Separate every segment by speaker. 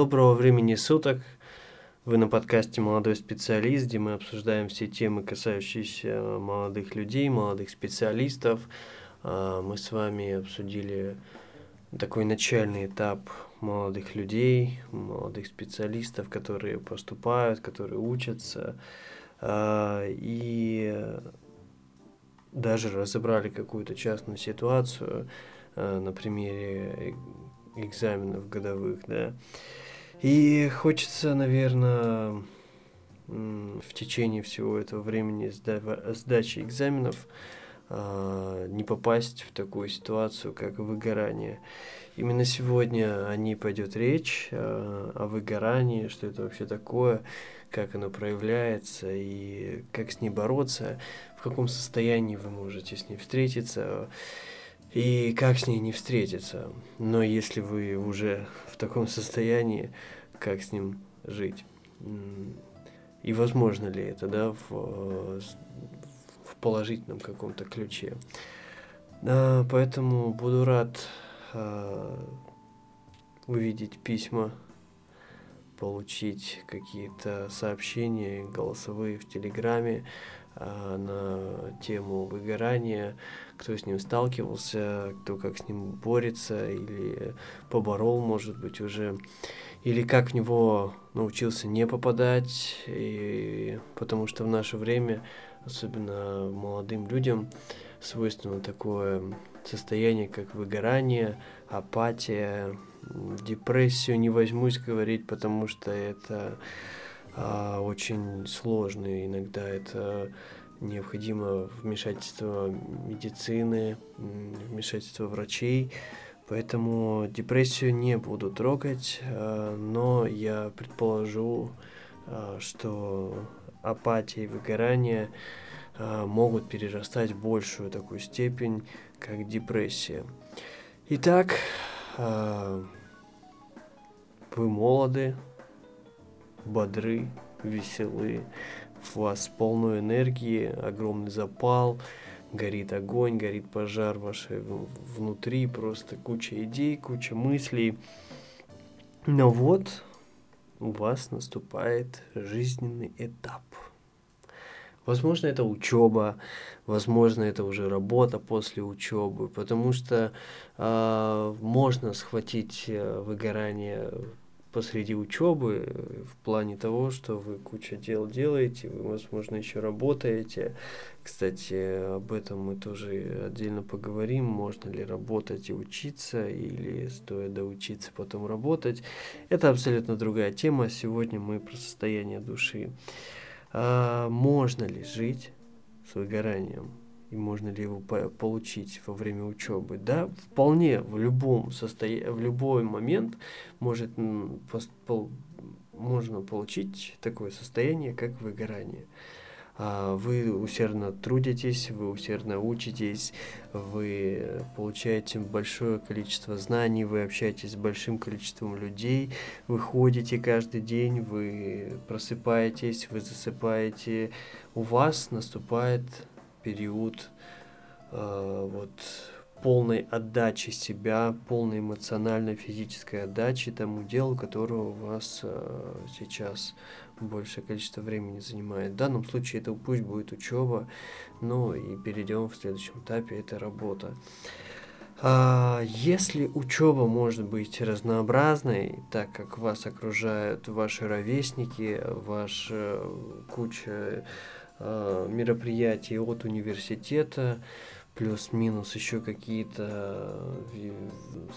Speaker 1: Доброго времени суток. Вы на подкасте «Молодой специалист», где мы обсуждаем все темы, касающиеся молодых людей, молодых специалистов. А, мы с вами обсудили такой начальный этап молодых людей, молодых специалистов, которые поступают, которые учатся. А, и даже разобрали какую-то частную ситуацию а, на примере экзаменов годовых, да. И хочется, наверное, в течение всего этого времени сдачи экзаменов а, не попасть в такую ситуацию, как выгорание. Именно сегодня о ней пойдет речь, а, о выгорании, что это вообще такое, как оно проявляется и как с ней бороться, в каком состоянии вы можете с ней встретиться и как с ней не встретиться. Но если вы уже таком состоянии, как с ним жить? И возможно ли это, да, в, в положительном каком-то ключе? Поэтому буду рад а, увидеть письма, получить какие-то сообщения голосовые в Телеграме, а, на тему выгорания, кто с ним сталкивался, кто как с ним борется или поборол, может быть, уже, или как в него научился не попадать, и, потому что в наше время, особенно молодым людям, свойственно такое состояние, как выгорание, апатия, депрессию не возьмусь говорить, потому что это а, очень сложные. Иногда это необходимо вмешательство медицины, вмешательство врачей. Поэтому депрессию не буду трогать, а, но я предположу, а, что апатия и выгорание а, могут перерастать в большую такую степень, как депрессия. Итак, вы молоды, бодры, веселы, у вас полную энергии, огромный запал, горит огонь, горит пожар вашей внутри, просто куча идей, куча мыслей. Но вот у вас наступает жизненный этап. Возможно, это учеба, возможно, это уже работа после учебы, потому что э, можно схватить э, выгорание посреди учебы, э, в плане того, что вы куча дел делаете, вы, возможно, еще работаете. Кстати, об этом мы тоже отдельно поговорим, можно ли работать и учиться, или стоит доучиться, потом работать. Это абсолютно другая тема, сегодня мы про состояние души. А можно ли жить с выгоранием? И можно ли его по получить во время учебы. Да, вполне в любом состоянии, в любой момент может можно получить такое состояние, как выгорание. А, вы усердно трудитесь, вы усердно учитесь, вы получаете большое количество знаний, вы общаетесь с большим количеством людей, вы ходите каждый день, вы просыпаетесь, вы засыпаете. У вас наступает период э, вот полной отдачи себя, полной эмоциональной, физической отдачи тому делу, которое у вас э, сейчас большее количество времени занимает. В данном случае это пусть будет учеба, ну и перейдем в следующем этапе, это работа. А, если учеба может быть разнообразной, так как вас окружают ваши ровесники, ваша куча Э, мероприятий от университета, плюс-минус еще какие-то э,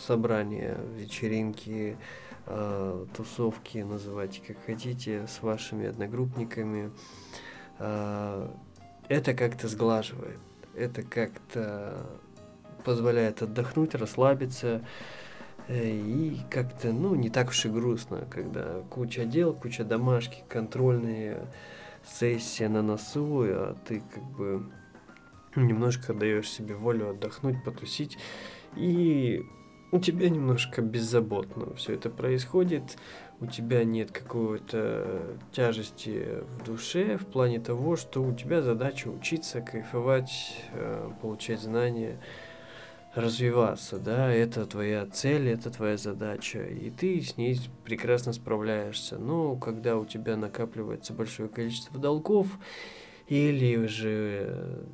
Speaker 1: собрания, вечеринки, э, тусовки, называйте как хотите, с вашими одногруппниками. Это как-то сглаживает, это как-то позволяет отдохнуть, расслабиться, и как-то, ну, не так уж и грустно, когда куча дел, куча домашки, контрольные, сессия на носу, а ты как бы немножко даешь себе волю отдохнуть, потусить, и у тебя немножко беззаботно все это происходит, у тебя нет какой-то тяжести в душе в плане того, что у тебя задача учиться, кайфовать, э, получать знания. Развиваться, да, это твоя цель, это твоя задача, и ты с ней прекрасно справляешься. Но когда у тебя накапливается большое количество долгов, или же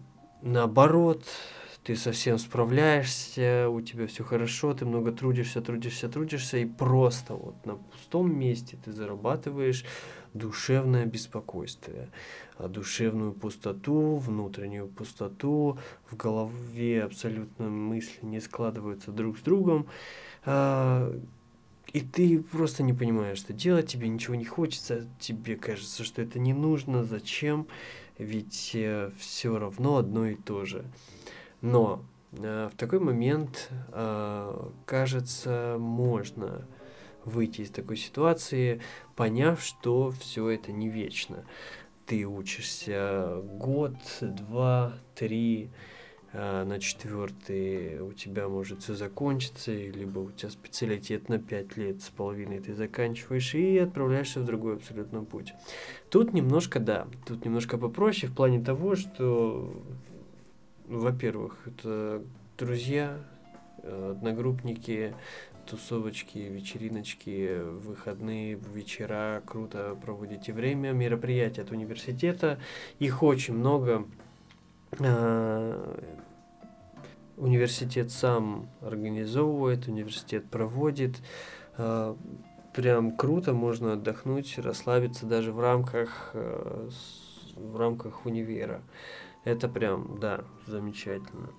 Speaker 1: наоборот, ты совсем справляешься, у тебя все хорошо, ты много трудишься, трудишься, трудишься, и просто вот на пустом месте ты зарабатываешь душевное беспокойствие, а душевную пустоту, внутреннюю пустоту, в голове абсолютно мысли не складываются друг с другом, а, и ты просто не понимаешь, что делать, тебе ничего не хочется, тебе кажется, что это не нужно, зачем, ведь э, все равно одно и то же. Но э, в такой момент, э, кажется, можно выйти из такой ситуации, поняв, что все это не вечно. Ты учишься год, два, три, а на четвертый у тебя может все закончиться, либо у тебя специалитет на пять лет с половиной ты заканчиваешь и отправляешься в другой абсолютно путь. Тут немножко, да, тут немножко попроще в плане того, что, во-первых, это друзья, э, одногруппники, тусовочки, вечериночки, выходные, вечера, круто проводите время, мероприятия от университета, их очень много, а, университет сам организовывает, университет проводит. А, прям круто, можно отдохнуть, расслабиться даже в рамках, э, в рамках универа. Это прям, да, замечательно.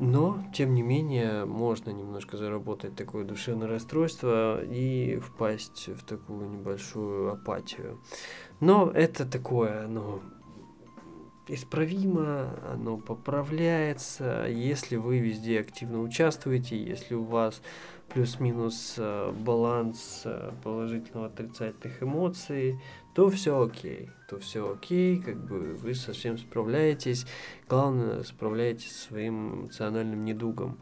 Speaker 1: Но, тем не менее, можно немножко заработать такое душевное расстройство и впасть в такую небольшую апатию. Но это такое, ну, исправимо, оно поправляется, если вы везде активно участвуете, если у вас плюс-минус э, баланс э, положительно-отрицательных эмоций, то все окей, то все окей, как бы вы совсем справляетесь, главное справляетесь со своим эмоциональным недугом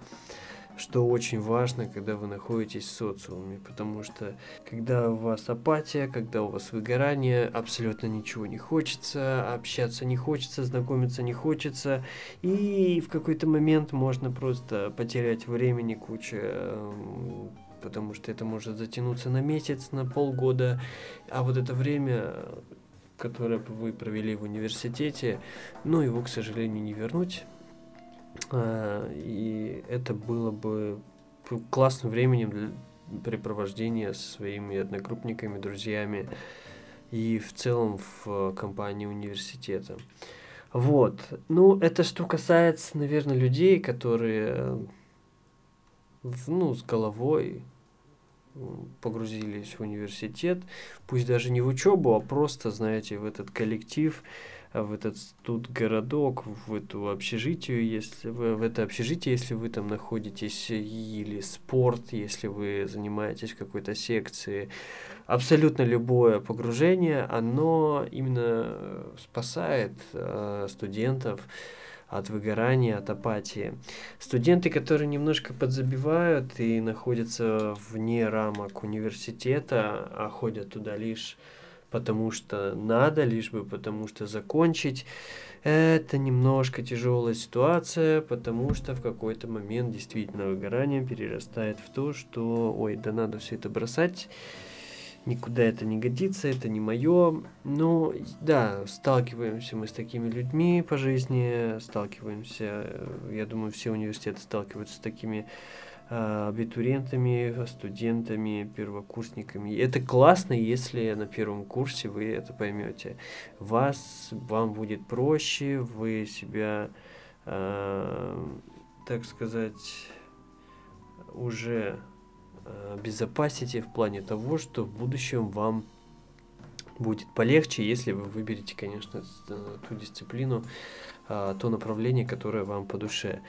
Speaker 1: что очень важно, когда вы находитесь в социуме, потому что когда у вас апатия, когда у вас выгорание, абсолютно ничего не хочется, общаться не хочется, знакомиться не хочется, и в какой-то момент можно просто потерять времени куча эм, потому что это может затянуться на месяц, на полгода, а вот это время, которое вы провели в университете, ну, его, к сожалению, не вернуть. А, и это было бы классным временем для препровождения со своими одногруппниками, друзьями и в целом в компании университета. Вот. Ну, это что касается, наверное, людей, которые ну, с головой погрузились в университет, пусть даже не в учебу, а просто, знаете, в этот коллектив, в этот тут городок, в эту общежитие, если вы в это общежитие, если вы там находитесь, или спорт, если вы занимаетесь какой-то секцией, абсолютно любое погружение, оно именно спасает э, студентов от выгорания, от апатии. Студенты, которые немножко подзабивают и находятся вне рамок университета, а ходят туда лишь потому что надо, лишь бы потому что закончить. Это немножко тяжелая ситуация, потому что в какой-то момент действительно выгорание перерастает в то, что, ой, да надо все это бросать, никуда это не годится, это не мое. Но да, сталкиваемся мы с такими людьми по жизни, сталкиваемся, я думаю, все университеты сталкиваются с такими а, абитуриентами, студентами, первокурсниками. Это классно, если на первом курсе вы это поймете. Вас, вам будет проще, вы себя, э, так сказать, уже э, обезопасите в плане того, что в будущем вам будет полегче, если вы выберете, конечно, ту дисциплину, то направление, которое вам по душе.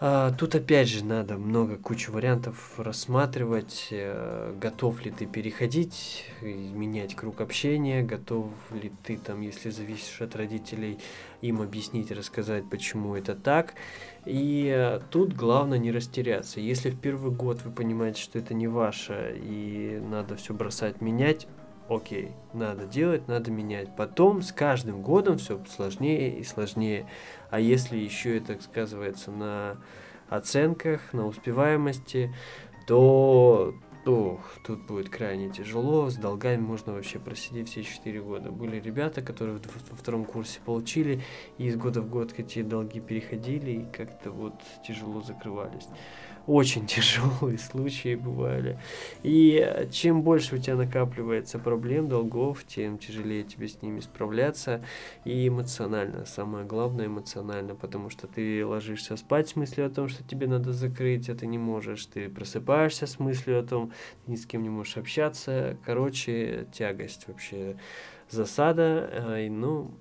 Speaker 1: А, тут опять же надо много, кучу вариантов рассматривать, э, готов ли ты переходить, менять круг общения, готов ли ты там, если зависишь от родителей, им объяснить, рассказать, почему это так. И э, тут главное не растеряться. Если в первый год вы понимаете, что это не ваше и надо все бросать, менять, окей, надо делать, надо менять. Потом с каждым годом все сложнее и сложнее. А если еще это сказывается на оценках, на успеваемости, то Ох, тут будет крайне тяжело, с долгами можно вообще просидеть все 4 года. Были ребята, которые во втором курсе получили, и из года в год эти долги переходили, и как-то вот тяжело закрывались очень тяжелые случаи бывали. И чем больше у тебя накапливается проблем, долгов, тем тяжелее тебе с ними справляться. И эмоционально, самое главное эмоционально, потому что ты ложишься спать с мыслью о том, что тебе надо закрыть, а ты не можешь. Ты просыпаешься с мыслью о том, ты ни с кем не можешь общаться. Короче, тягость вообще засада. Ну,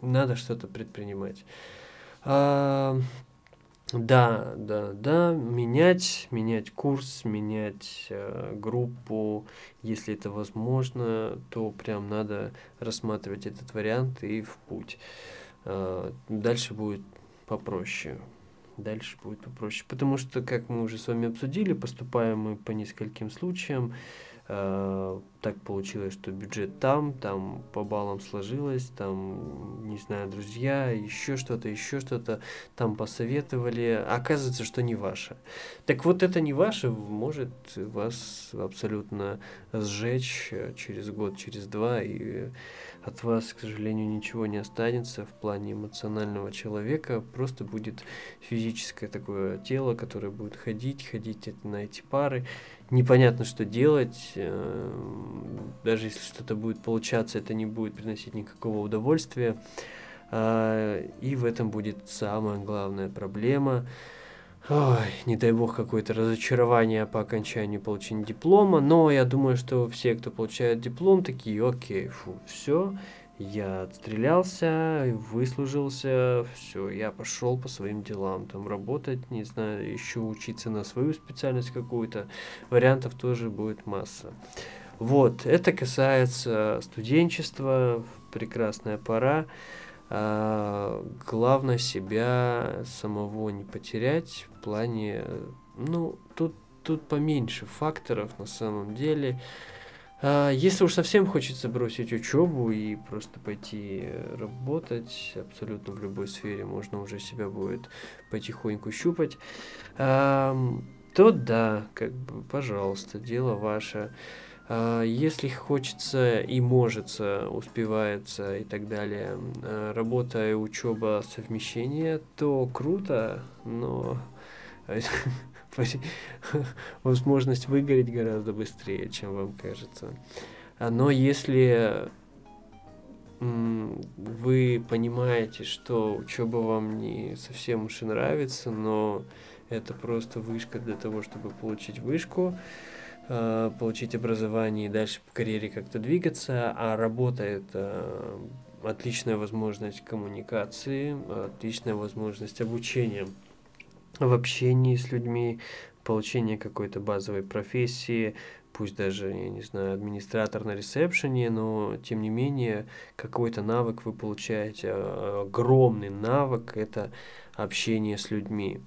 Speaker 1: надо что-то предпринимать. А, да, да, да, менять, менять курс, менять э, группу, если это возможно, то прям надо рассматривать этот вариант и в путь. Э, дальше будет попроще. Дальше будет попроще. Потому что, как мы уже с вами обсудили, поступаем мы по нескольким случаям. Э, так получилось, что бюджет там, там по баллам сложилось, там, не знаю, друзья, еще что-то, еще что-то, там посоветовали, оказывается, что не ваше. Так вот это не ваше может вас абсолютно сжечь через год, через два, и от вас, к сожалению, ничего не останется в плане эмоционального человека, просто будет физическое такое тело, которое будет ходить, ходить на эти пары, непонятно, что делать. Э, даже если что-то будет получаться, это не будет приносить никакого удовольствия. А, и в этом будет самая главная проблема. Ой, не дай бог какое-то разочарование по окончанию получения диплома, но я думаю, что все, кто получает диплом, такие, окей, фу, все, я отстрелялся, выслужился, все, я пошел по своим делам, там работать, не знаю, еще учиться на свою специальность какую-то, вариантов тоже будет масса. Вот, это касается студенчества, прекрасная пора. А, главное себя самого не потерять в плане, ну, тут, тут поменьше факторов на самом деле. А, если уж совсем хочется бросить учебу и просто пойти работать, абсолютно в любой сфере можно уже себя будет потихоньку щупать, то да, как бы, пожалуйста, дело ваше. А, если хочется и может, успевается и так далее, а, работа и учеба совмещение, то круто, но возможность выгореть гораздо быстрее, чем вам кажется. А, но если вы понимаете, что учеба вам не совсем уж и нравится, но это просто вышка для того, чтобы получить вышку, а, получить образование и дальше по карьере как-то двигаться, а работа это отличная возможность коммуникации, отличная возможность обучения в общении с людьми, получение какой-то базовой профессии, пусть даже, я не знаю, администратор на ресепшене, но тем не менее какой-то навык вы получаете. А, огромный навык – это общение с людьми.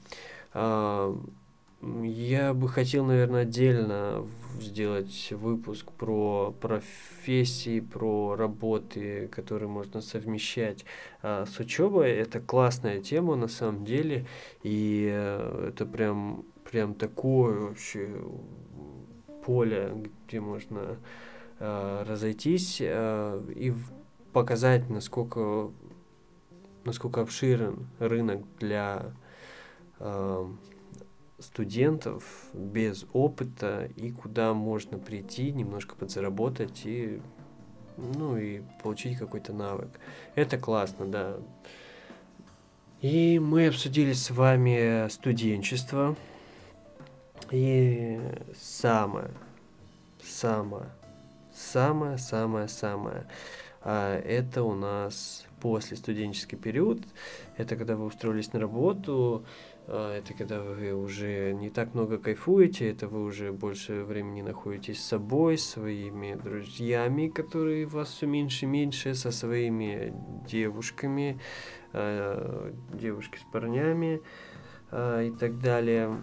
Speaker 1: А, я бы хотел, наверное, отдельно сделать выпуск про профессии, про работы, которые можно совмещать а, с учебой. Это классная тема на самом деле, и э, это прям, прям такое вообще поле, где можно э, разойтись э, и показать, насколько, насколько обширен рынок для э, студентов без опыта и куда можно прийти, немножко подзаработать и ну и получить какой-то навык. Это классно, да. И мы обсудили с вами студенчество. И самое, самое, самое, самое, самое. А это у нас после студенческий период. Это когда вы устроились на работу, это когда вы уже не так много кайфуете, это вы уже больше времени находитесь с собой, своими друзьями, которые вас все меньше и меньше, со своими девушками, э, девушки с парнями э, и так далее.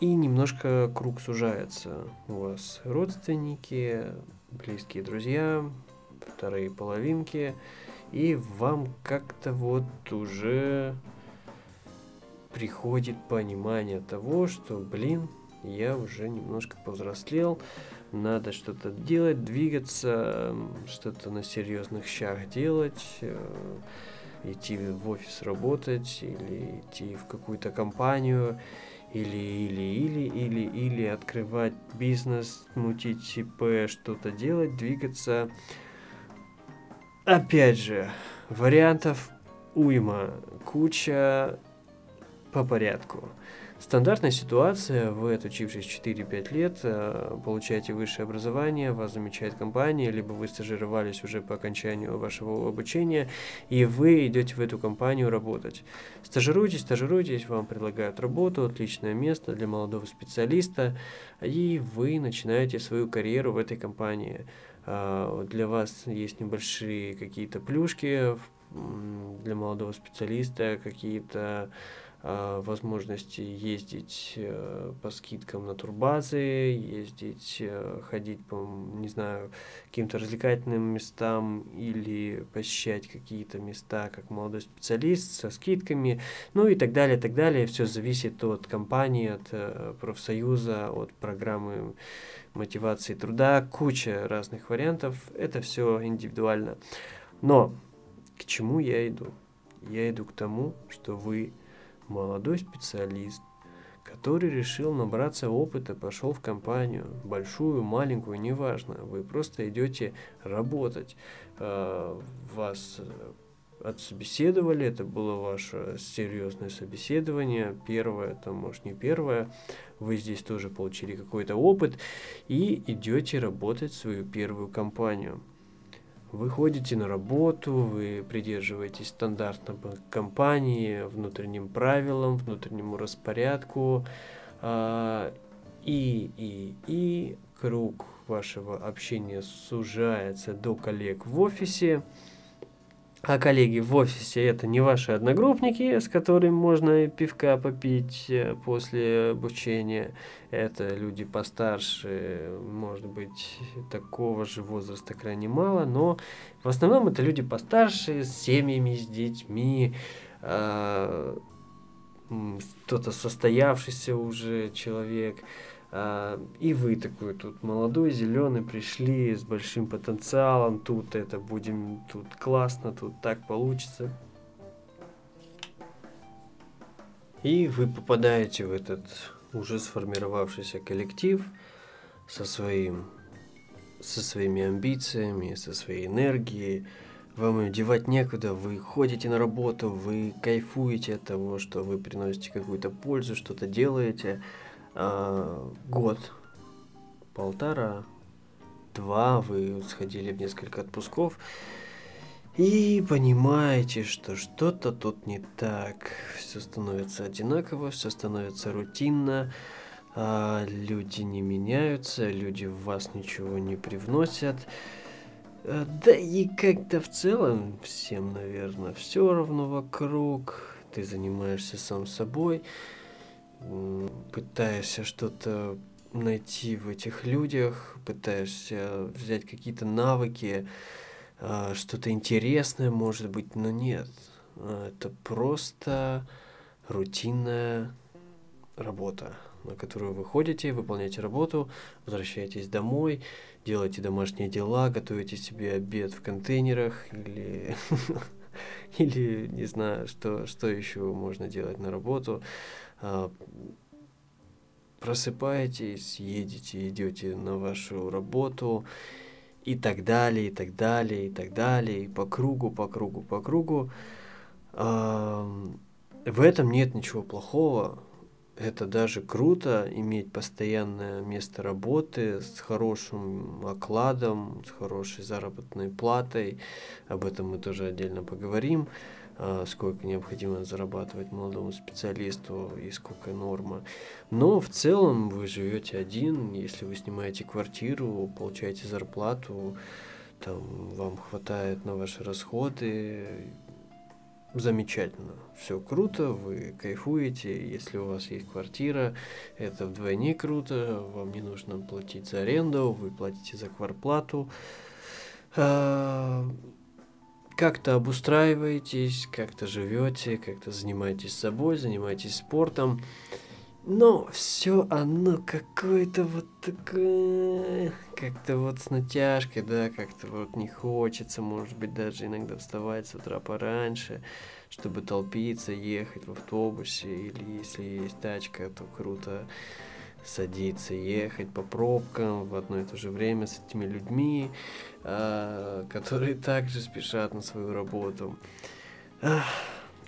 Speaker 1: И немножко круг сужается. У вас родственники, близкие друзья, вторые половинки, и вам как-то вот уже приходит понимание того, что, блин, я уже немножко повзрослел, надо что-то делать, двигаться, что-то на серьезных щах делать, э, идти в офис работать или идти в какую-то компанию, или, или, или, или, или открывать бизнес, мутить ЧП, что-то делать, двигаться. Опять же, вариантов уйма, куча по порядку. Стандартная ситуация, вы отучившись 4-5 лет, э, получаете высшее образование, вас замечает компания, либо вы стажировались уже по окончанию вашего обучения, и вы идете в эту компанию работать. Стажируйтесь, стажируйтесь, вам предлагают работу, отличное место для молодого специалиста, и вы начинаете свою карьеру в этой компании. А, для вас есть небольшие какие-то плюшки для молодого специалиста, какие-то возможности ездить э, по скидкам на турбазы, ездить, э, ходить по, не знаю, каким-то развлекательным местам или посещать какие-то места как молодой специалист со скидками, ну и так далее, так далее. Все зависит от компании, от э, профсоюза, от программы мотивации труда, куча разных вариантов. Это все индивидуально. Но к чему я иду? Я иду к тому, что вы молодой специалист, который решил набраться опыта, пошел в компанию, большую, маленькую, неважно, вы просто идете работать, а, вас э, отсобеседовали, это было ваше серьезное собеседование, первое, там, может, не первое, вы здесь тоже получили какой-то опыт и идете работать в свою первую компанию. Вы ходите на работу, вы придерживаетесь стандартной компании, внутренним правилам, внутреннему распорядку, э, и, и, и круг вашего общения сужается до коллег в офисе, а коллеги в офисе это не ваши одногруппники, с которыми можно пивка попить э, после обучения. Это люди постарше, может быть, такого же возраста крайне мало, но в основном это люди постарше, с семьями, с детьми, э, кто-то состоявшийся уже человек. А, и вы такой тут молодой, зеленый, пришли с большим потенциалом, тут это будем, тут классно, тут так получится. И вы попадаете в этот уже сформировавшийся коллектив со своим со своими амбициями, со своей энергией. Вам ее девать некуда, вы ходите на работу, вы кайфуете от того, что вы приносите какую-то пользу, что-то делаете – э, год, полтора, два вы сходили в несколько отпусков и понимаете, что что-то тут не так. Все становится одинаково, все становится рутинно, а люди не меняются, люди в вас ничего не привносят. А, да и как-то в целом всем, наверное, все равно вокруг. Ты занимаешься сам собой пытаешься что-то найти в этих людях, пытаешься взять какие-то навыки, а, что-то интересное, может быть, но нет. А, это просто рутинная работа, на которую вы ходите, выполняете работу, возвращаетесь домой, делаете домашние дела, готовите себе обед в контейнерах или или не знаю, что, что еще можно делать на работу. А, просыпаетесь, едете, идете на вашу работу и так далее, и так далее, и так далее, и по кругу, по кругу, по кругу. В этом нет ничего плохого. Это даже круто иметь постоянное место работы с хорошим окладом, с хорошей заработной платой. Об этом мы тоже отдельно поговорим. А, сколько необходимо зарабатывать молодому специалисту и сколько норма. Но в целом вы живете один, если вы снимаете квартиру, получаете зарплату, там вам хватает на ваши расходы, замечательно, все круто, вы кайфуете, если у вас есть квартира, это вдвойне круто, вам не нужно платить за аренду, вы платите за кварплату, а, как-то обустраиваетесь, как-то живете, как-то занимаетесь собой, занимаетесь спортом, но все оно какое-то вот такое, как-то вот с натяжкой, да, как-то вот не хочется, может быть, даже иногда вставать с утра пораньше, чтобы толпиться, ехать в автобусе, или если есть тачка, то круто садиться, ехать по пробкам в одно и то же время с этими людьми, а, которые также спешат на свою работу. Ах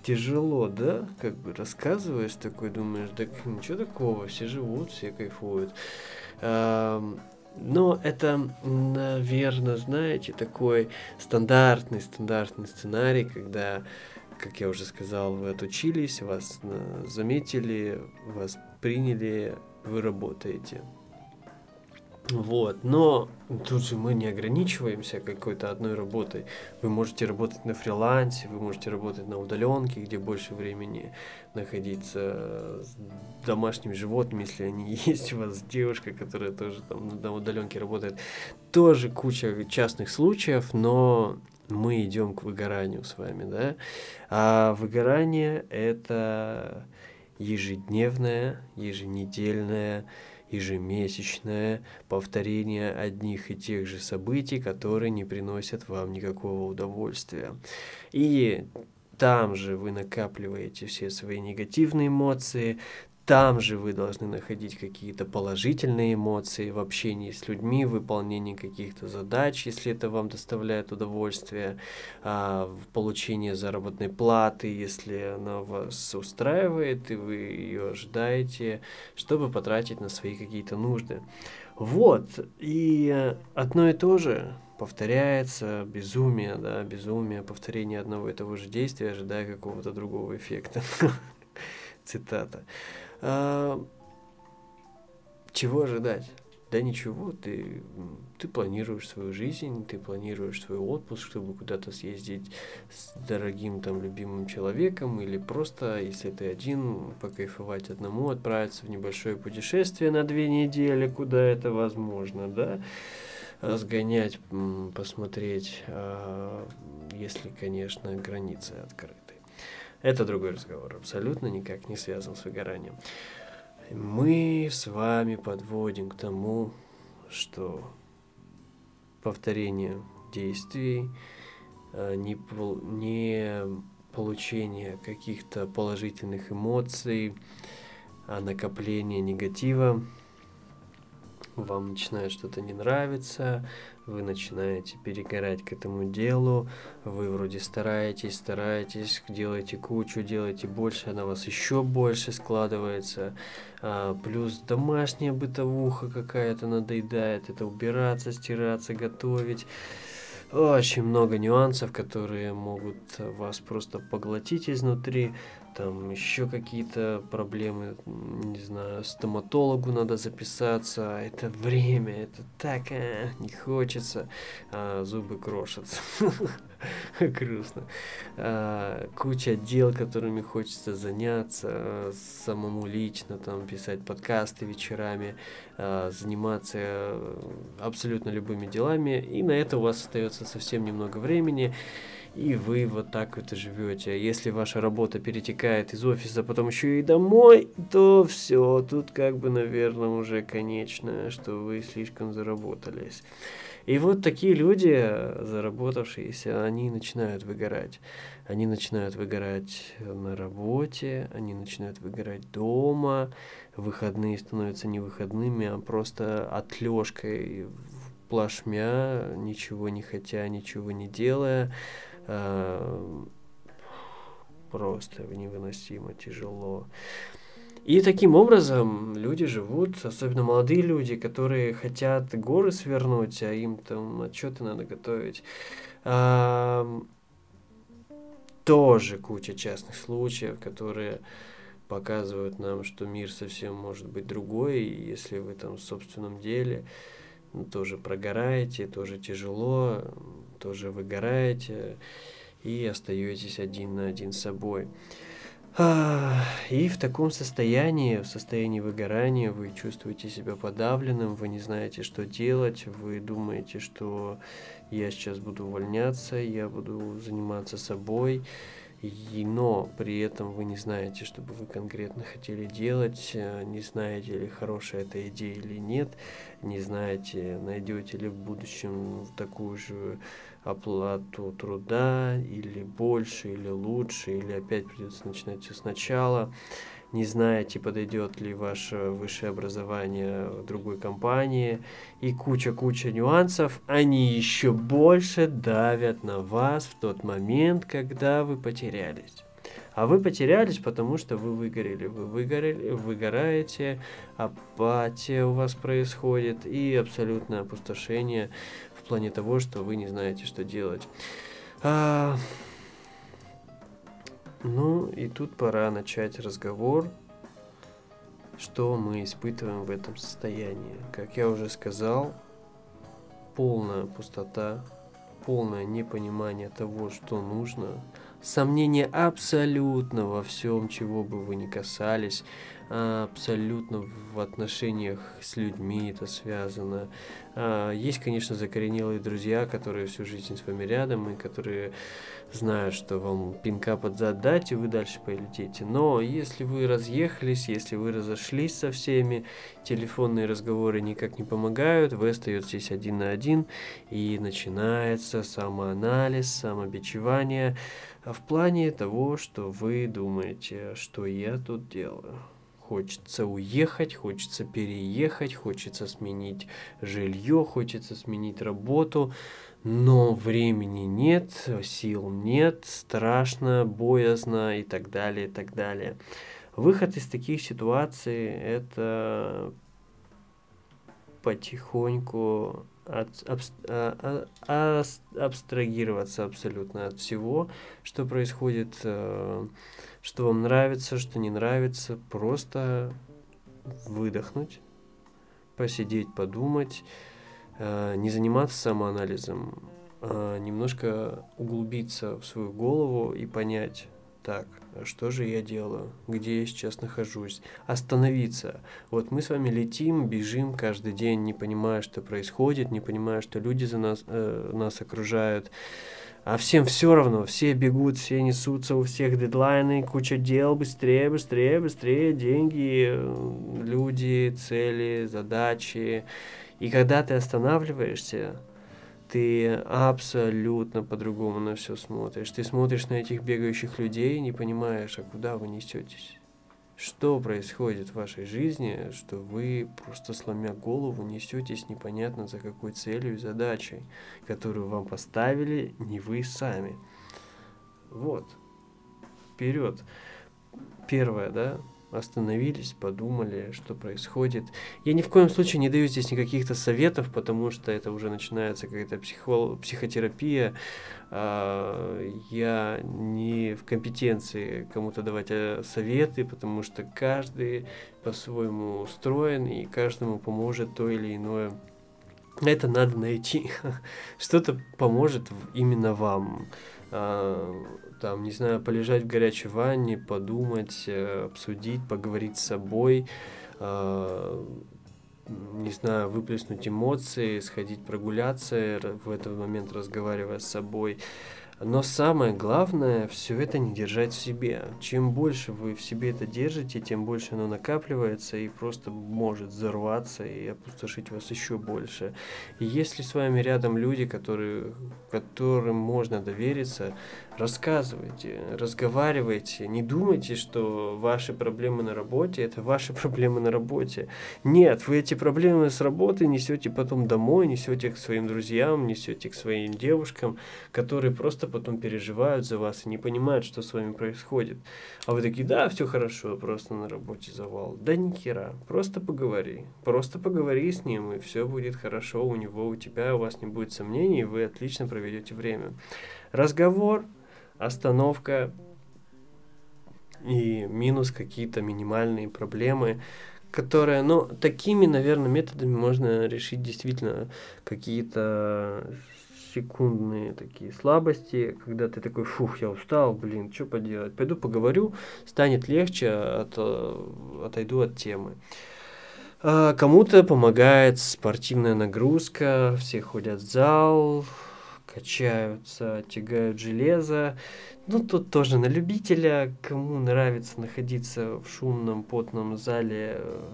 Speaker 1: тяжело, да? Как бы рассказываешь такой, думаешь, да ничего такого, все живут, все кайфуют. Но это, наверное, знаете, такой стандартный, стандартный сценарий, когда, как я уже сказал, вы отучились, вас э, заметили, вас приняли, вы работаете. Вот, но тут же мы не ограничиваемся какой-то одной работой. Вы можете работать на фрилансе, вы можете работать на удаленке, где больше времени находиться с домашними животными, если они есть у вас девушка, которая тоже там на удаленке работает. Тоже куча частных случаев, но мы идем к выгоранию с вами, да? А выгорание это ежедневное, еженедельное, ежемесячное повторение одних и тех же событий, которые не приносят вам никакого удовольствия. И там же вы накапливаете все свои негативные эмоции, там же вы должны находить какие-то положительные эмоции в общении с людьми, выполнении каких-то задач, если это вам доставляет удовольствие, а, в получении заработной платы, если она вас устраивает и вы ее ожидаете, чтобы потратить на свои какие-то нужды. Вот, и одно и то же повторяется, безумие, да, безумие, повторение одного и того же действия, ожидая какого-то другого эффекта. Цитата. А, чего ожидать? Да ничего, ты, ты планируешь свою жизнь, ты планируешь свой отпуск, чтобы куда-то съездить с дорогим там любимым человеком, или просто, если ты один, покайфовать одному, отправиться в небольшое путешествие на две недели, куда это возможно, да, сгонять, посмотреть, а, если, конечно, границы открыты. Это другой разговор, абсолютно никак не связан с выгоранием. Мы с вами подводим к тому, что повторение действий, а, не, не получение каких-то положительных эмоций, а накопление негатива вам начинает что-то не нравиться, вы начинаете перегорать к этому делу, вы вроде стараетесь, стараетесь, делаете кучу, делаете больше, она вас еще больше складывается, а, плюс домашняя бытовуха какая-то надоедает, это убираться, стираться, готовить, очень много нюансов, которые могут вас просто поглотить изнутри, там еще какие-то проблемы, не знаю, стоматологу надо записаться, это время, это так, а, не хочется, а, зубы крошатся, грустно. А, куча дел, которыми хочется заняться, самому лично, там, писать подкасты вечерами, а, заниматься абсолютно любыми делами, и на это у вас остается совсем немного времени, и вы вот так вот и живете. Если ваша работа перетекает из офиса, потом еще и домой, то все, тут как бы, наверное, уже конечно, что вы слишком заработались. И вот такие люди, заработавшиеся, они начинают выгорать. Они начинают выгорать на работе, они начинают выгорать дома, выходные становятся не выходными, а просто отлежкой плашмя, ничего не хотя, ничего не делая, просто невыносимо тяжело. И таким образом люди живут, особенно молодые люди, которые хотят горы свернуть, а им там отчеты надо готовить. А, тоже куча частных случаев, которые показывают нам, что мир совсем может быть другой, и если вы там в собственном деле ну, тоже прогораете, тоже тяжело, тоже выгораете, и остаетесь один на один с собой. И в таком состоянии, в состоянии выгорания, вы чувствуете себя подавленным, вы не знаете, что делать, вы думаете, что я сейчас буду увольняться, я буду заниматься собой, и, но при этом вы не знаете, что бы вы конкретно хотели делать, э, не знаете ли хорошая эта идея или нет, не знаете, найдете ли в будущем такую же оплату труда, или больше, или лучше, или опять придется начинать все сначала не знаете, подойдет ли ваше высшее образование другой компании, и куча-куча нюансов, они еще больше давят на вас в тот момент, когда вы потерялись. А вы потерялись, потому что вы выгорели. Вы выгорели, выгораете, апатия у вас происходит и абсолютное опустошение в плане того, что вы не знаете, что делать. А, ну и тут пора начать разговор, что мы испытываем в этом состоянии. Как я уже сказал, полная пустота, полное непонимание того, что нужно, сомнение абсолютно во всем, чего бы вы ни касались, а, абсолютно в отношениях с людьми это связано. А, есть, конечно, закоренелые друзья, которые всю жизнь с вами рядом и которые знают, что вам пинка под зад дать, и вы дальше полетите. Но если вы разъехались, если вы разошлись со всеми, телефонные разговоры никак не помогают, вы остаетесь один на один, и начинается самоанализ, самобичевание в плане того, что вы думаете, что я тут делаю. Хочется уехать, хочется переехать, хочется сменить жилье, хочется сменить работу, но времени нет, сил нет, страшно, боязно и так далее, и так далее. Выход из таких ситуаций – это потихоньку от, абс, а, а, абстрагироваться абсолютно от всего, что происходит, э, что вам нравится, что не нравится, просто выдохнуть, посидеть, подумать, э, не заниматься самоанализом, а немножко углубиться в свою голову и понять, так, что же я делаю, где я сейчас нахожусь, остановиться. Вот мы с вами летим, бежим каждый день, не понимая, что происходит, не понимая, что люди за нас, э, нас окружают. А всем все равно, все бегут, все несутся, у всех дедлайны, куча дел, быстрее, быстрее, быстрее, деньги, люди, цели, задачи. И когда ты останавливаешься, ты абсолютно по-другому на все смотришь. Ты смотришь на этих бегающих людей и не понимаешь, а куда вы несетесь. Что происходит в вашей жизни, что вы просто сломя голову несетесь непонятно за какой целью и задачей, которую вам поставили не вы сами. Вот. Вперед. Первое, да, остановились, подумали, что происходит. Я ни в коем случае не даю здесь никаких-то советов, потому что это уже начинается какая-то психо психотерапия. А, я не в компетенции кому-то давать э, советы, потому что каждый по-своему устроен, и каждому поможет то или иное. Это надо найти. Что-то поможет именно вам а, там, не знаю, полежать в горячей ванне, подумать, э, обсудить, поговорить с собой, э, не знаю, выплеснуть эмоции, сходить прогуляться, в этот момент разговаривая с собой. Но самое главное, все это не держать в себе. Чем больше вы в себе это держите, тем больше оно накапливается и просто может взорваться и опустошить вас еще больше. И если с вами рядом люди, которые, которым можно довериться, рассказывайте, разговаривайте, не думайте, что ваши проблемы на работе – это ваши проблемы на работе. Нет, вы эти проблемы с работы несете потом домой, несете к своим друзьям, несете к своим девушкам, которые просто потом переживают за вас и не понимают, что с вами происходит. А вы такие, да, все хорошо, просто на работе завал. Да ни хера, просто поговори. Просто поговори с ним, и все будет хорошо у него, у тебя, у вас не будет сомнений, и вы отлично проведете время. Разговор – остановка и минус какие-то минимальные проблемы, которые, ну, такими, наверное, методами можно решить действительно какие-то секундные такие слабости, когда ты такой, фух, я устал, блин, что поделать, пойду поговорю, станет легче, от, отойду от темы. А кому-то помогает спортивная нагрузка, все ходят в зал, качаются, тягают железо. Ну, тут тоже на любителя, кому нравится находиться в шумном, потном зале, э,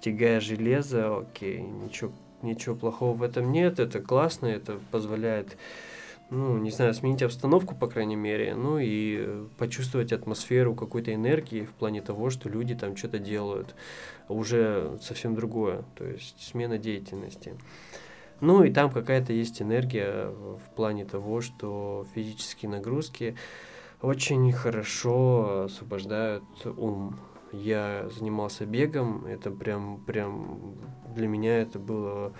Speaker 1: тягая железо, окей, ничего, ничего плохого в этом нет, это классно, это позволяет ну, не знаю, сменить обстановку, по крайней мере, ну и почувствовать атмосферу какой-то энергии в плане того, что люди там что-то делают. Уже совсем другое, то есть смена деятельности. Ну и там какая-то есть энергия в плане того, что физические нагрузки очень хорошо освобождают ум. Я занимался бегом, это прям, прям для меня это было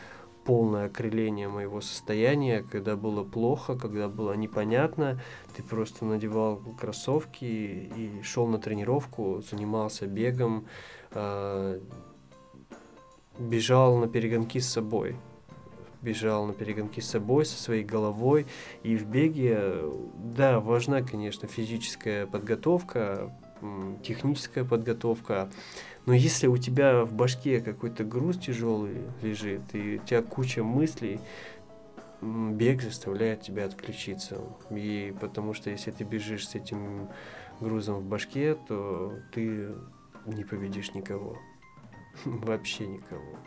Speaker 1: полное окрыление моего состояния, когда было плохо, когда было непонятно, ты просто надевал кроссовки и шел на тренировку, занимался бегом, э, бежал на перегонки с собой, бежал на перегонки с собой, со своей головой, и в беге, да, важна, конечно, физическая подготовка, техническая подготовка, но если у тебя в башке какой-то груз тяжелый лежит, и у тебя куча мыслей, бег заставляет тебя отключиться. И потому что если ты бежишь с этим грузом в башке, то ты не победишь никого. Вообще никого.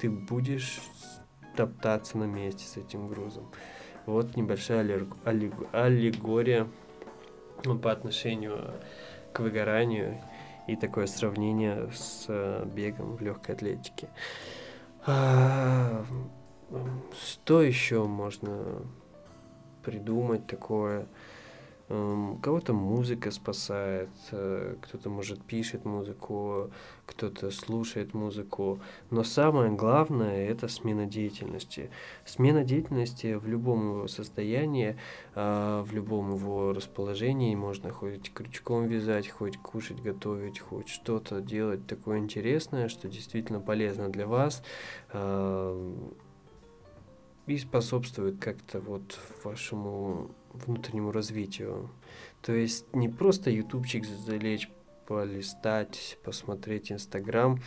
Speaker 1: Ты будешь топтаться на месте с этим грузом. Вот небольшая аллегория по отношению к выгоранию и такое сравнение с э, бегом в легкой атлетике. А, что еще можно придумать такое? Кого-то музыка спасает, э, кто-то, может, пишет музыку, кто-то слушает музыку. Но самое главное – это смена деятельности. Смена деятельности в любом его состоянии, а, в любом его расположении можно хоть крючком вязать, хоть кушать, готовить, хоть что-то делать такое интересное, что действительно полезно для вас а, и способствует как-то вот вашему внутреннему развитию. То есть не просто ютубчик залечь, полистать, посмотреть Инстаграм.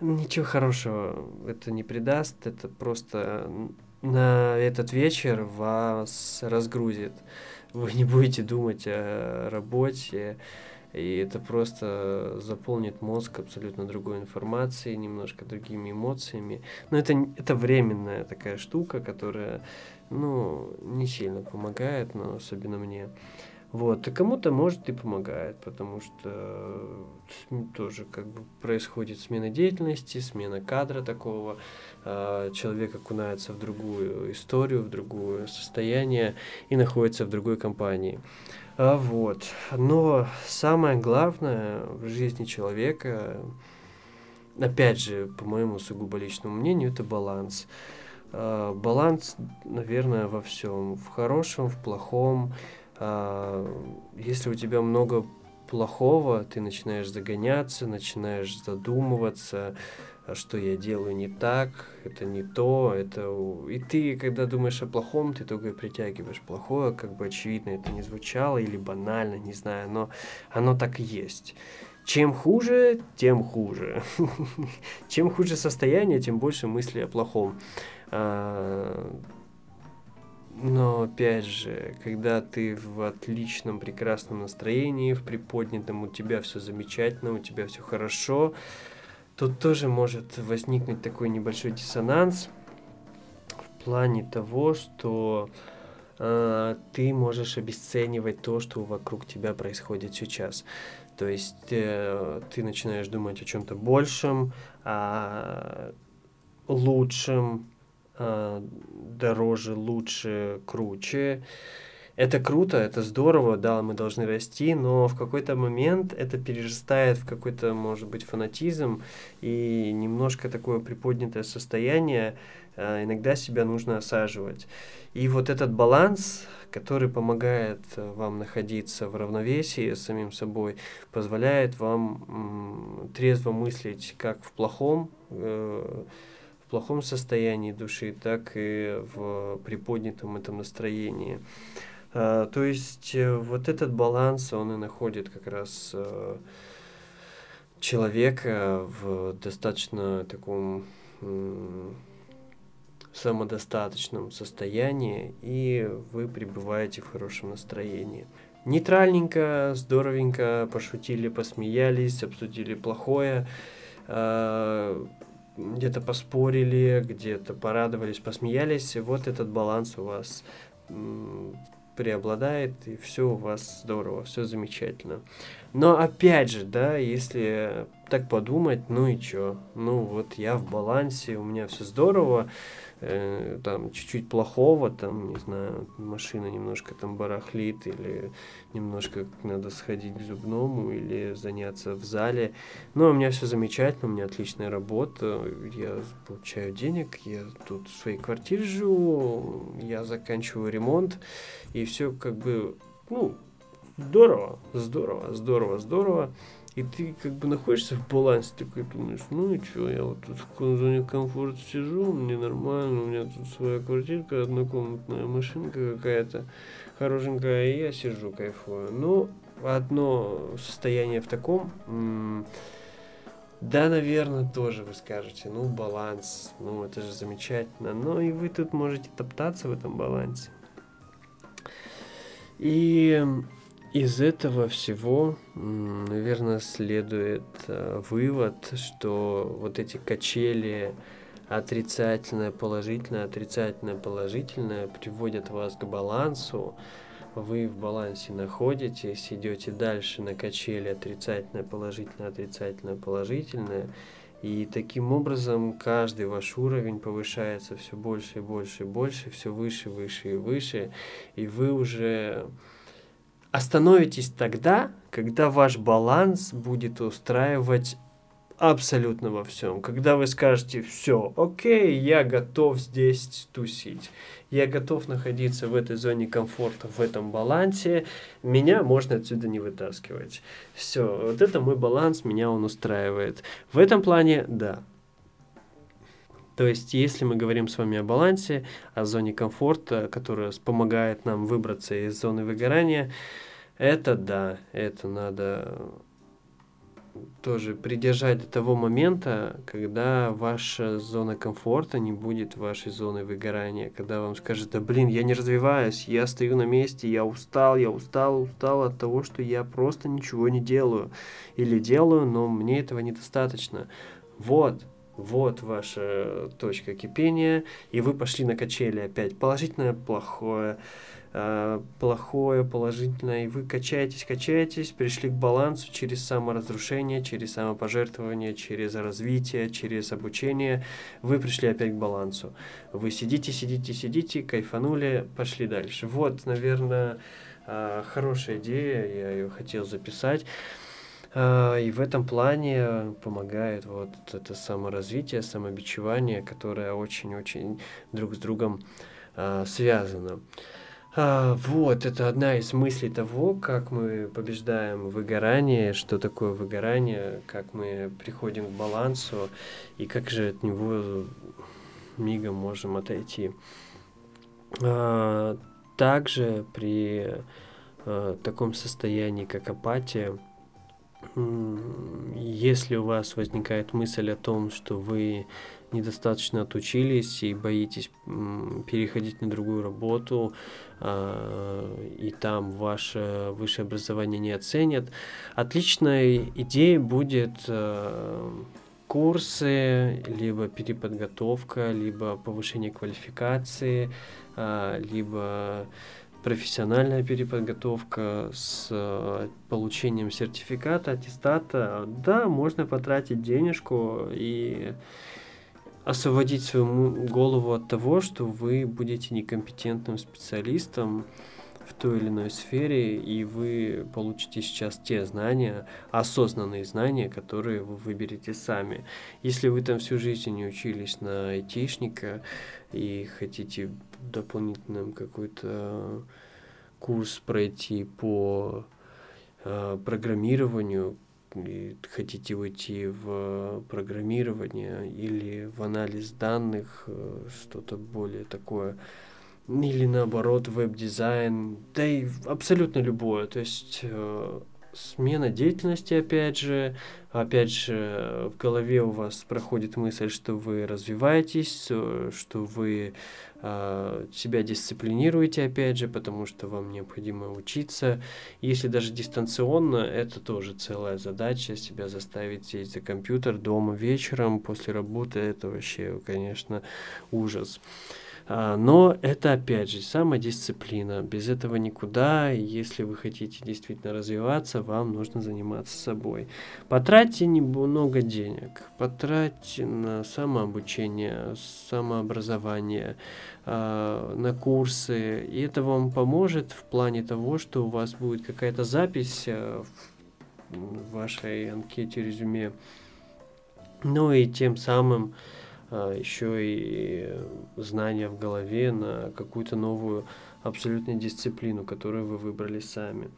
Speaker 1: Ничего хорошего это не придаст, это просто на этот вечер вас разгрузит. Вы не будете думать о работе, и это просто заполнит мозг абсолютно другой информацией, немножко другими эмоциями. Но это, это временная такая штука, которая ну, не сильно помогает, но особенно мне. Вот, и кому-то может и помогает, потому что тоже как бы происходит смена деятельности, смена кадра такого, э, человек окунается в другую историю, в другое состояние и находится в другой компании. А, вот. Но самое главное в жизни человека, опять же, по моему сугубо личному мнению, это баланс. А, баланс, наверное, во всем. В хорошем, в плохом. А, если у тебя много плохого, ты начинаешь загоняться, начинаешь задумываться, что я делаю не так, это не то, это... И ты, когда думаешь о плохом, ты только притягиваешь плохое, как бы очевидно это не звучало или банально, не знаю, но оно так и есть. Чем хуже, тем хуже. Чем хуже состояние, тем больше мысли о плохом. А, но опять же, когда ты в отличном, прекрасном настроении, в приподнятом, у тебя все замечательно, у тебя все хорошо, тут тоже может возникнуть такой небольшой диссонанс в плане того, что э, ты можешь обесценивать то, что вокруг тебя происходит сейчас. То есть э, ты начинаешь думать о чем-то большем, о лучшем, э, дороже, лучше, круче. Это круто, это здорово, да, мы должны расти, но в какой-то момент это перерастает в какой-то, может быть, фанатизм и немножко такое приподнятое состояние, э, иногда себя нужно осаживать. И вот этот баланс, который помогает вам находиться в равновесии с самим собой, позволяет вам трезво мыслить как в плохом, э, плохом состоянии души, так и в приподнятом этом настроении. А, то есть э, вот этот баланс, он и находит как раз э, человека в достаточно таком самодостаточном состоянии, и вы пребываете в хорошем настроении. Нейтральненько, здоровенько, пошутили, посмеялись, обсудили плохое, а, где-то поспорили, где-то порадовались, посмеялись. Вот этот баланс у вас преобладает, и все у вас здорово, все замечательно. Но опять же, да, если так подумать, ну и чё, ну вот я в балансе, у меня все здорово, э, там чуть-чуть плохого, там, не знаю, машина немножко там барахлит, или немножко надо сходить к зубному, или заняться в зале. Но у меня все замечательно, у меня отличная работа, я получаю денег, я тут в своей квартире живу, я заканчиваю ремонт, и все как бы, ну, здорово, здорово, здорово, здорово. И ты как бы находишься в балансе, такой думаешь, ну и что, я вот тут в зоне комфорта сижу, мне нормально, у меня тут своя квартирка, однокомнатная машинка какая-то хорошенькая, и я сижу, кайфую. Ну, одно состояние в таком, да, наверное, тоже вы скажете, ну, баланс, ну, это же замечательно. Но и вы тут можете топтаться в этом балансе. И из этого всего, наверное, следует э, вывод, что вот эти качели отрицательное, положительное, отрицательное, положительное приводят вас к балансу. Вы в балансе находитесь, идете дальше на качели отрицательное, положительное, отрицательное, положительное. И таким образом каждый ваш уровень повышается все больше и больше и больше, все выше, выше и выше. И вы уже Остановитесь тогда, когда ваш баланс будет устраивать абсолютно во всем. Когда вы скажете, все, окей, я готов здесь тусить, я готов находиться в этой зоне комфорта, в этом балансе, меня можно отсюда не вытаскивать. Все, вот это мой баланс, меня он устраивает. В этом плане, да, то есть, если мы говорим с вами о балансе, о зоне комфорта, которая помогает нам выбраться из зоны выгорания, это да, это надо тоже придержать до того момента, когда ваша зона комфорта не будет вашей зоной выгорания, когда вам скажет, да блин, я не развиваюсь, я стою на месте, я устал, я устал, устал от того, что я просто ничего не делаю. Или делаю, но мне этого недостаточно. Вот, вот ваша точка кипения, и вы пошли на качели опять. Положительное, плохое, э, плохое, положительное, и вы качаетесь, качаетесь, пришли к балансу через саморазрушение, через самопожертвование, через развитие, через обучение, вы пришли опять к балансу. Вы сидите, сидите, сидите, кайфанули, пошли дальше. Вот, наверное, э, хорошая идея, я ее хотел записать. А, и в этом плане помогает вот это саморазвитие, самобичевание, которое очень-очень друг с другом а, связано. А, вот, это одна из мыслей того, как мы побеждаем выгорание, что такое выгорание, как мы приходим к балансу и как же от него мигом можем отойти. Также при таком состоянии, как апатия, если у вас возникает мысль о том, что вы недостаточно отучились и боитесь переходить на другую работу, э, и там ваше высшее образование не оценят, отличной идеей будет э, курсы, либо переподготовка, либо повышение квалификации, э, либо профессиональная переподготовка с э, получением сертификата, аттестата, да, можно потратить денежку и освободить свою голову от того, что вы будете некомпетентным специалистом в той или иной сфере, и вы получите сейчас те знания, осознанные знания, которые вы выберете сами. Если вы там всю жизнь не учились на айтишника и хотите дополнительным какой-то курс пройти по э, программированию, и хотите уйти в программирование или в анализ данных, э, что-то более такое, или наоборот веб-дизайн, да и абсолютно любое. То есть э, смена деятельности, опять же, опять же, в голове у вас проходит мысль, что вы развиваетесь, э, что вы э, себя дисциплинируете, опять же, потому что вам необходимо учиться. Если даже дистанционно, это тоже целая задача, себя заставить сесть за компьютер дома вечером после работы, это вообще, конечно, ужас. Но это, опять же, самодисциплина. Без этого никуда. Если вы хотите действительно развиваться, вам нужно заниматься собой. Потратьте немного денег. Потратьте на самообучение, самообразование, а, на курсы. И это вам поможет в плане того, что у вас будет какая-то запись а, в вашей анкете резюме. Ну и тем самым а, еще и знания в голове на какую-то новую абсолютно дисциплину, которую вы выбрали сами.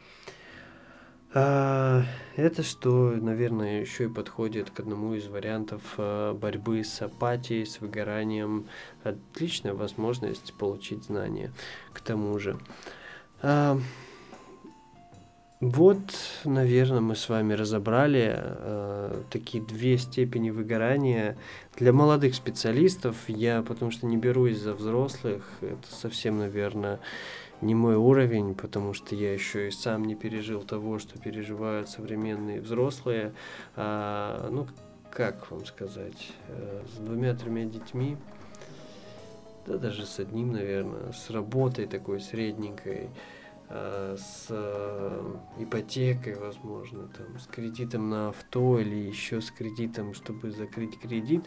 Speaker 1: А, это что, наверное, еще и подходит к одному из вариантов а, борьбы с апатией, с выгоранием. Отличная возможность получить знания к тому же. Вот, наверное, мы с вами разобрали э, такие две степени выгорания. Для молодых специалистов я, потому что не берусь за взрослых, это совсем, наверное, не мой уровень, потому что я еще и сам не пережил того, что переживают современные взрослые. А, ну, как вам сказать, э, с двумя-тремя детьми, да даже с одним, наверное, с работой такой средненькой, с э, ипотекой, возможно, там, с кредитом на авто или еще с кредитом, чтобы закрыть кредит.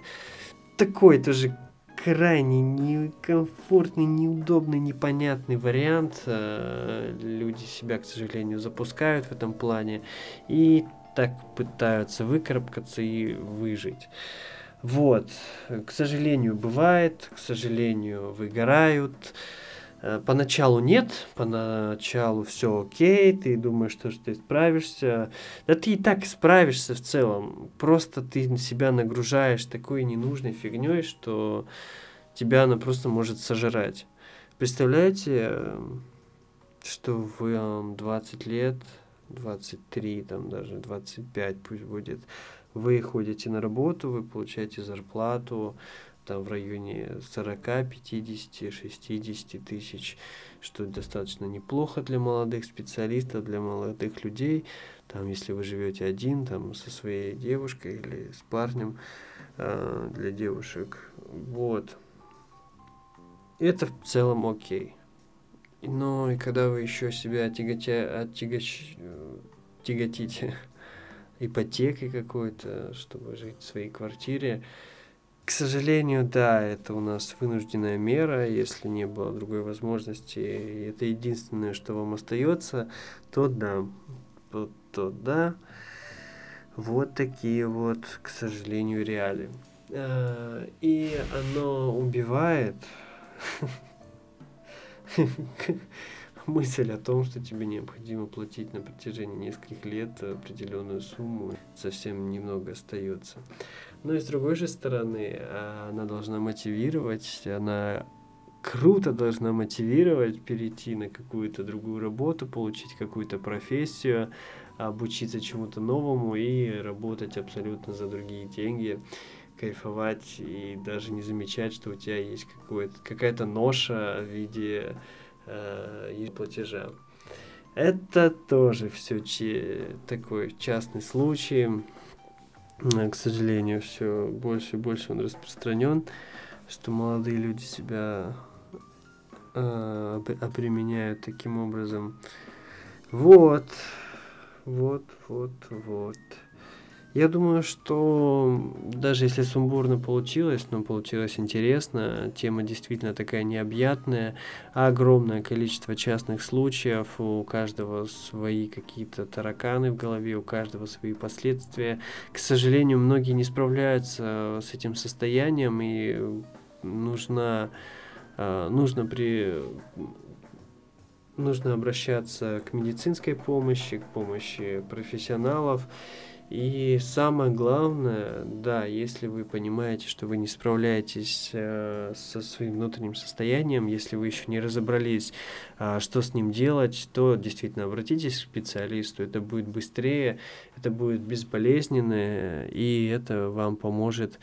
Speaker 1: Такой тоже крайне некомфортный, неудобный, непонятный вариант. Э, люди себя, к сожалению, запускают в этом плане и так пытаются выкарабкаться и выжить. Вот, к сожалению, бывает, к сожалению, выгорают. Э, поначалу нет, поначалу все окей, ты думаешь, что, ты справишься. Да ты и так справишься в целом. Просто ты себя нагружаешь такой ненужной фигней, что тебя она просто может сожрать. Представляете, что вы 20 лет, 23, там даже 25 пусть будет, вы ходите на работу, вы получаете зарплату, там в районе 40, 50, 60 тысяч, что достаточно неплохо для молодых специалистов, для молодых людей. Там, если вы живете один, там, со своей девушкой или с парнем, э, для девушек. Вот. Это в целом окей. Но и когда вы еще себя отяготя, оттягач, тяготите ипотекой какой-то, чтобы жить в своей квартире, к сожалению, да, это у нас вынужденная мера. Если не было другой возможности, и это единственное, что вам остается, то да, то, то да. Вот такие вот, к сожалению, реалии. А, и оно убивает мысль о том, что тебе необходимо платить на протяжении нескольких лет определенную сумму, совсем немного остается. Но и с другой же стороны, она должна мотивировать, она круто должна мотивировать перейти на какую-то другую работу, получить какую-то профессию, обучиться чему-то новому и работать абсолютно за другие деньги, кайфовать и даже не замечать, что у тебя есть какая-то ноша в виде э, платежа. Это тоже все такой частный случай. К сожалению, все больше и больше он распространен, что молодые люди себя э, обременяют таким образом. Вот, вот, вот, вот. Я думаю, что даже если сумбурно получилось, но получилось интересно, тема действительно такая необъятная, огромное количество частных случаев, у каждого свои какие-то тараканы в голове, у каждого свои последствия. К сожалению, многие не справляются с этим состоянием, и нужно, а, нужно при нужно обращаться к медицинской помощи, к помощи профессионалов И самое главное, да, если вы понимаете, что вы не справляетесь э, со своим внутренним состоянием, если вы еще не разобрались, э, что с ним делать, то действительно обратитесь к специалисту. Это будет быстрее, это будет безболезненно, и это вам поможет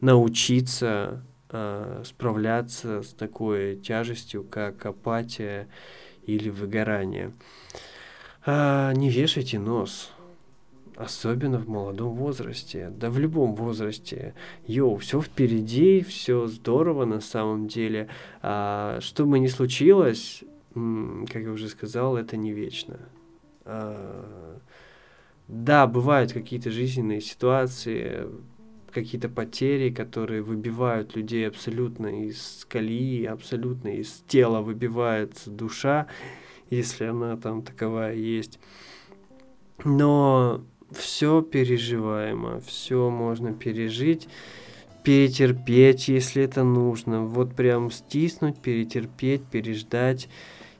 Speaker 1: научиться э, справляться с такой тяжестью, как апатия или выгорание. А, не вешайте нос особенно в молодом возрасте, да в любом возрасте. Йоу, все впереди, все здорово на самом деле. А, что бы ни случилось, как я уже сказал, это не вечно. А, да, бывают какие-то жизненные ситуации, какие-то потери, которые выбивают людей абсолютно из колеи, абсолютно из тела выбивается душа, если она там таковая есть. Но все переживаемо, все можно пережить, перетерпеть, если это нужно. Вот прям стиснуть, перетерпеть, переждать,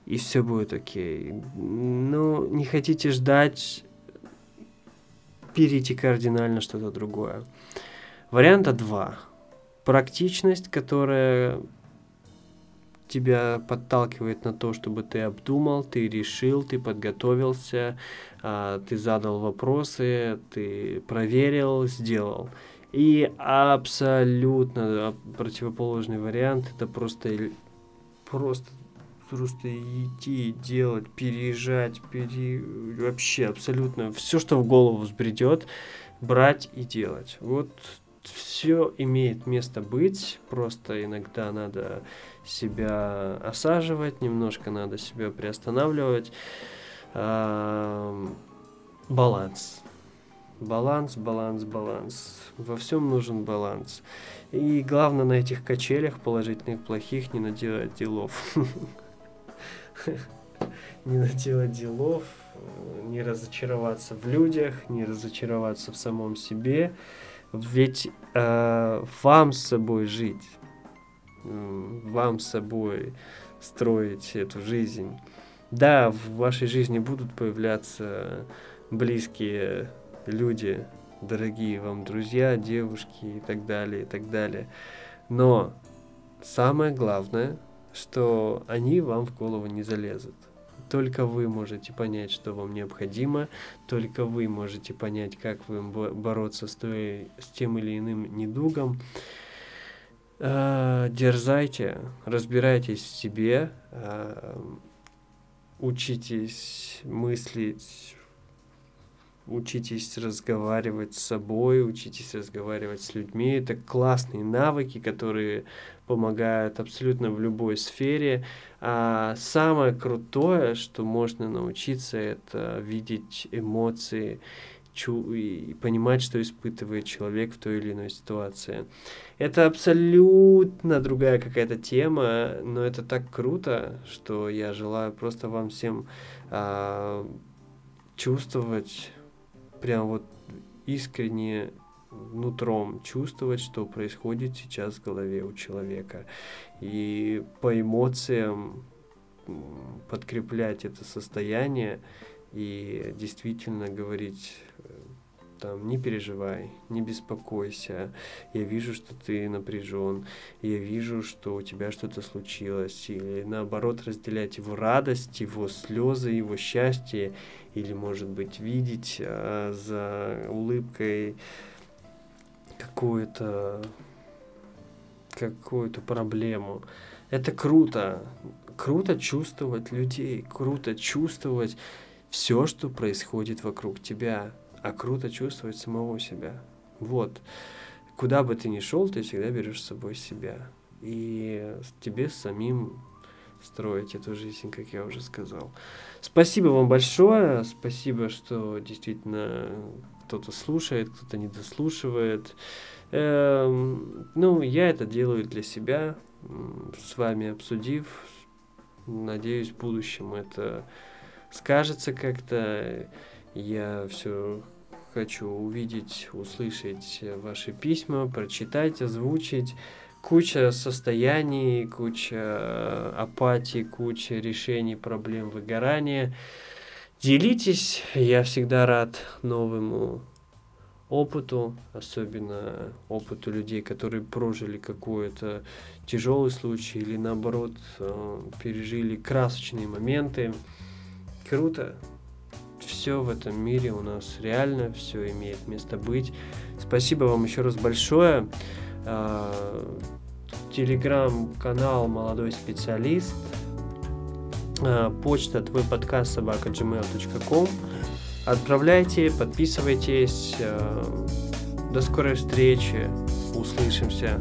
Speaker 1: и все будет окей. Но не хотите ждать, перейти кардинально что-то другое. Варианта два. Практичность, которая тебя подталкивает на то, чтобы ты обдумал, ты решил, ты подготовился, а, ты задал вопросы, ты проверил, сделал. И абсолютно противоположный вариант это просто просто просто идти, делать, переезжать, пере... вообще абсолютно все, что в голову взбредет, брать и делать. Вот все имеет место быть, просто иногда надо себя осаживать, немножко надо себя приостанавливать. баланс. Баланс, баланс, баланс. Во всем нужен баланс. И главное на этих качелях, положительных, плохих, не наделать делов. Не наделать делов, не разочароваться в людях, не разочароваться в самом себе. Ведь э, вам с собой жить вам с собой строить эту жизнь. Да, в вашей жизни будут появляться близкие люди, дорогие вам друзья, девушки и так далее, и так далее. Но самое главное, что они вам в голову не залезут. Только вы можете понять, что вам необходимо, только вы можете понять, как вы бороться с, той, с тем или иным недугом. Э, дерзайте, разбирайтесь в себе, э, учитесь мыслить, учитесь разговаривать с собой, учитесь разговаривать с людьми. Это классные навыки, которые помогают абсолютно в любой сфере. А самое крутое, что можно научиться, это видеть эмоции и понимать, что испытывает человек в той или иной ситуации. Это абсолютно другая какая-то тема, но это так круто, что я желаю просто вам всем а, чувствовать прям вот искренне нутром чувствовать, что происходит сейчас в голове у человека. И по эмоциям подкреплять это состояние и действительно говорить там, не переживай, не беспокойся, я вижу, что ты напряжен, я вижу, что у тебя что-то случилось, или наоборот разделять его радость, его слезы, его счастье, или, может быть, видеть а, за улыбкой какую-то какую-то проблему. Это круто. Круто чувствовать людей, круто чувствовать все, что происходит вокруг тебя а круто чувствовать самого себя. Вот. Куда бы ты ни шел, ты всегда берешь с собой себя. И тебе самим строить эту жизнь, как я уже сказал. Спасибо вам большое. Спасибо, что действительно кто-то слушает, кто-то не дослушивает. Эм, ну, я это делаю для себя, с вами обсудив. Надеюсь, в будущем это скажется как-то. Я все хочу увидеть, услышать ваши письма, прочитать, озвучить. Куча состояний, куча апатии, куча решений проблем выгорания. Делитесь, я всегда рад новому опыту, особенно опыту людей, которые прожили какой-то тяжелый случай или наоборот э, пережили красочные моменты. Круто. Все в этом мире у нас реально, все имеет место быть. Спасибо вам еще раз большое. Э, телеграм-канал «Молодой специалист», э, почта твойподкаст собака gmail.com. Отправляйте, подписывайтесь. Э, до скорой встречи. Услышимся.